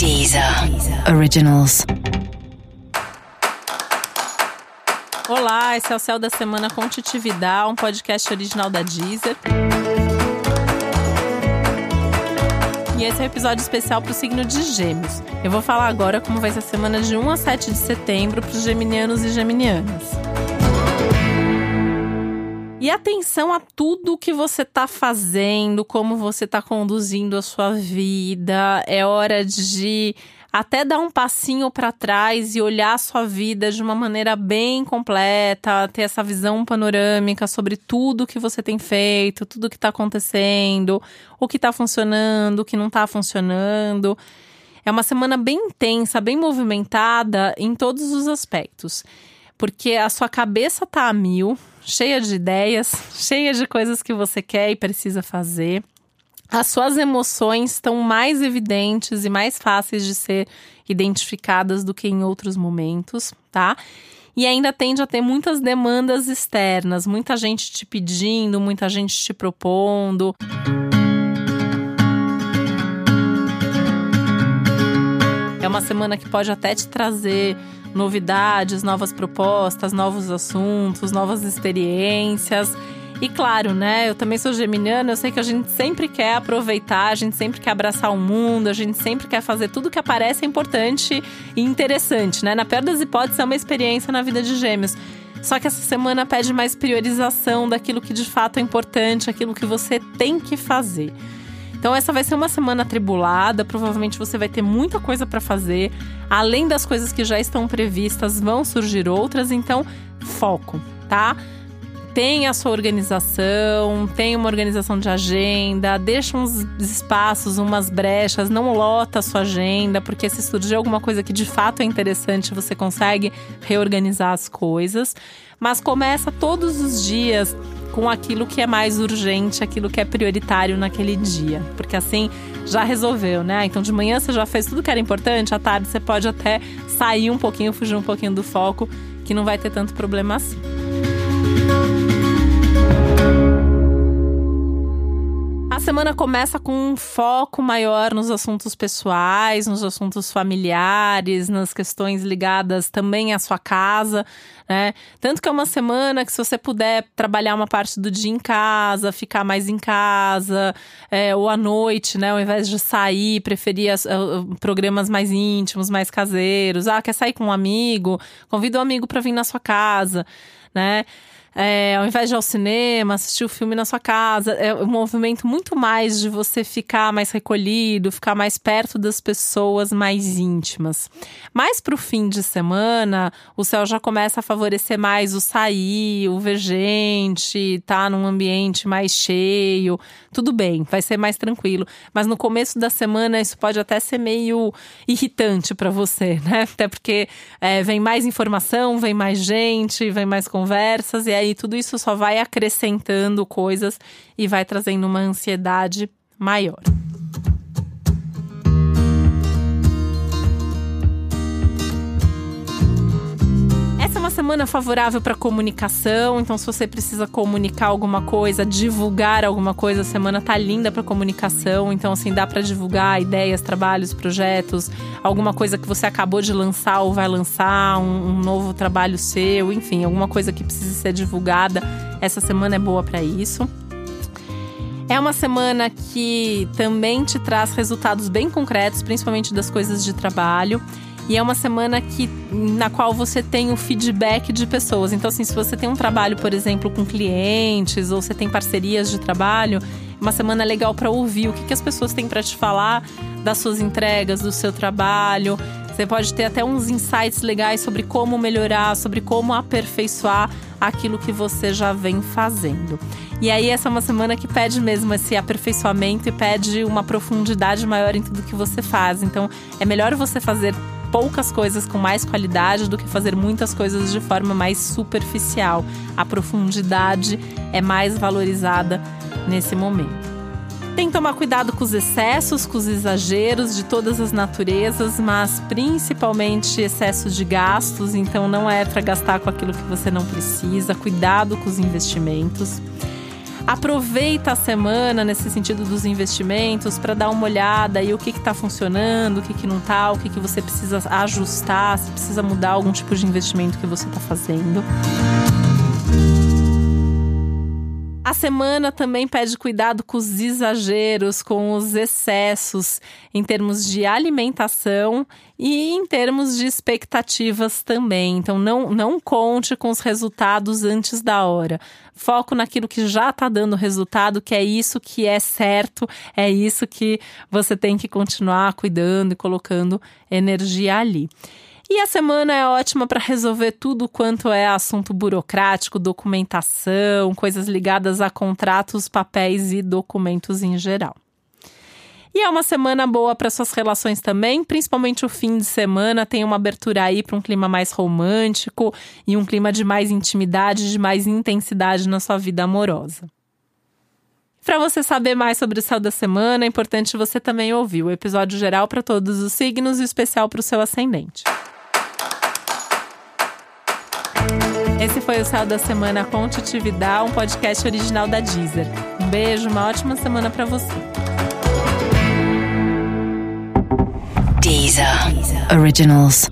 Deezer Originals. Olá, esse é o Céu da Semana com Titividade, um podcast original da Deezer. E esse é o um episódio especial para o signo de Gêmeos. Eu vou falar agora como vai ser a semana de 1 a 7 de setembro para os geminianos e geminianas. E atenção a tudo que você está fazendo, como você está conduzindo a sua vida. É hora de até dar um passinho para trás e olhar a sua vida de uma maneira bem completa, ter essa visão panorâmica sobre tudo que você tem feito, tudo que está acontecendo, o que está funcionando, o que não está funcionando. É uma semana bem intensa, bem movimentada em todos os aspectos porque a sua cabeça tá a mil, cheia de ideias, cheia de coisas que você quer e precisa fazer. As suas emoções estão mais evidentes e mais fáceis de ser identificadas do que em outros momentos, tá? E ainda tende a ter muitas demandas externas, muita gente te pedindo, muita gente te propondo. É uma semana que pode até te trazer novidades, novas propostas, novos assuntos, novas experiências. E claro, né? Eu também sou geminiana, eu sei que a gente sempre quer aproveitar, a gente sempre quer abraçar o mundo, a gente sempre quer fazer tudo que aparece é importante e interessante, né? Na pior das hipóteses, é uma experiência na vida de gêmeos. Só que essa semana pede mais priorização daquilo que de fato é importante, aquilo que você tem que fazer. Então essa vai ser uma semana atribulada, provavelmente você vai ter muita coisa para fazer. Além das coisas que já estão previstas, vão surgir outras, então foco, tá? Tem a sua organização, tem uma organização de agenda, deixa uns espaços, umas brechas, não lota a sua agenda, porque se surgir alguma coisa que de fato é interessante, você consegue reorganizar as coisas. Mas começa todos os dias com aquilo que é mais urgente, aquilo que é prioritário naquele dia. Porque assim já resolveu, né? Então de manhã você já fez tudo que era importante, à tarde você pode até sair um pouquinho, fugir um pouquinho do foco, que não vai ter tanto problema assim. Semana começa com um foco maior nos assuntos pessoais, nos assuntos familiares, nas questões ligadas também à sua casa, né? Tanto que é uma semana que, se você puder trabalhar uma parte do dia em casa, ficar mais em casa, é, ou à noite, né? Ao invés de sair, preferir as, uh, programas mais íntimos, mais caseiros. Ah, quer sair com um amigo? Convida um amigo para vir na sua casa, né? É, ao invés de ir ao cinema, assistir o filme na sua casa, é um movimento muito mais de você ficar mais recolhido, ficar mais perto das pessoas mais íntimas. Mais para o fim de semana, o céu já começa a favorecer mais o sair, o ver gente, tá num ambiente mais cheio. Tudo bem, vai ser mais tranquilo. Mas no começo da semana, isso pode até ser meio irritante para você, né? Até porque é, vem mais informação, vem mais gente, vem mais conversas, e tudo isso só vai acrescentando coisas e vai trazendo uma ansiedade maior. Uma semana favorável para comunicação, então se você precisa comunicar alguma coisa, divulgar alguma coisa, a semana tá linda para comunicação, então assim dá para divulgar ideias, trabalhos, projetos, alguma coisa que você acabou de lançar ou vai lançar, um, um novo trabalho seu, enfim, alguma coisa que precisa ser divulgada. Essa semana é boa para isso. É uma semana que também te traz resultados bem concretos, principalmente das coisas de trabalho. E é uma semana que, na qual você tem o feedback de pessoas. Então, assim, se você tem um trabalho, por exemplo, com clientes, ou você tem parcerias de trabalho, é uma semana legal para ouvir o que, que as pessoas têm para te falar das suas entregas, do seu trabalho. Você pode ter até uns insights legais sobre como melhorar, sobre como aperfeiçoar aquilo que você já vem fazendo. E aí, essa é uma semana que pede mesmo esse aperfeiçoamento e pede uma profundidade maior em tudo que você faz. Então, é melhor você fazer poucas coisas com mais qualidade do que fazer muitas coisas de forma mais superficial. A profundidade é mais valorizada nesse momento. Tem que tomar cuidado com os excessos, com os exageros de todas as naturezas, mas principalmente excesso de gastos, então não é para gastar com aquilo que você não precisa. Cuidado com os investimentos. Aproveita a semana nesse sentido dos investimentos para dar uma olhada e o que está funcionando, o que, que não está, o que, que você precisa ajustar, se precisa mudar algum tipo de investimento que você está fazendo. A semana também pede cuidado com os exageros, com os excessos em termos de alimentação e em termos de expectativas também. Então, não, não conte com os resultados antes da hora. Foco naquilo que já está dando resultado, que é isso que é certo, é isso que você tem que continuar cuidando e colocando energia ali. E a semana é ótima para resolver tudo quanto é assunto burocrático, documentação, coisas ligadas a contratos, papéis e documentos em geral. E é uma semana boa para suas relações também, principalmente o fim de semana tem uma abertura aí para um clima mais romântico e um clima de mais intimidade, de mais intensidade na sua vida amorosa. Para você saber mais sobre o céu da semana, é importante você também ouvir o episódio geral para todos os signos e especial para o seu ascendente. Esse foi o Céu da Semana com Titividade, um podcast original da Deezer. Um beijo, uma ótima semana para você. Deezer. Deezer. Originals.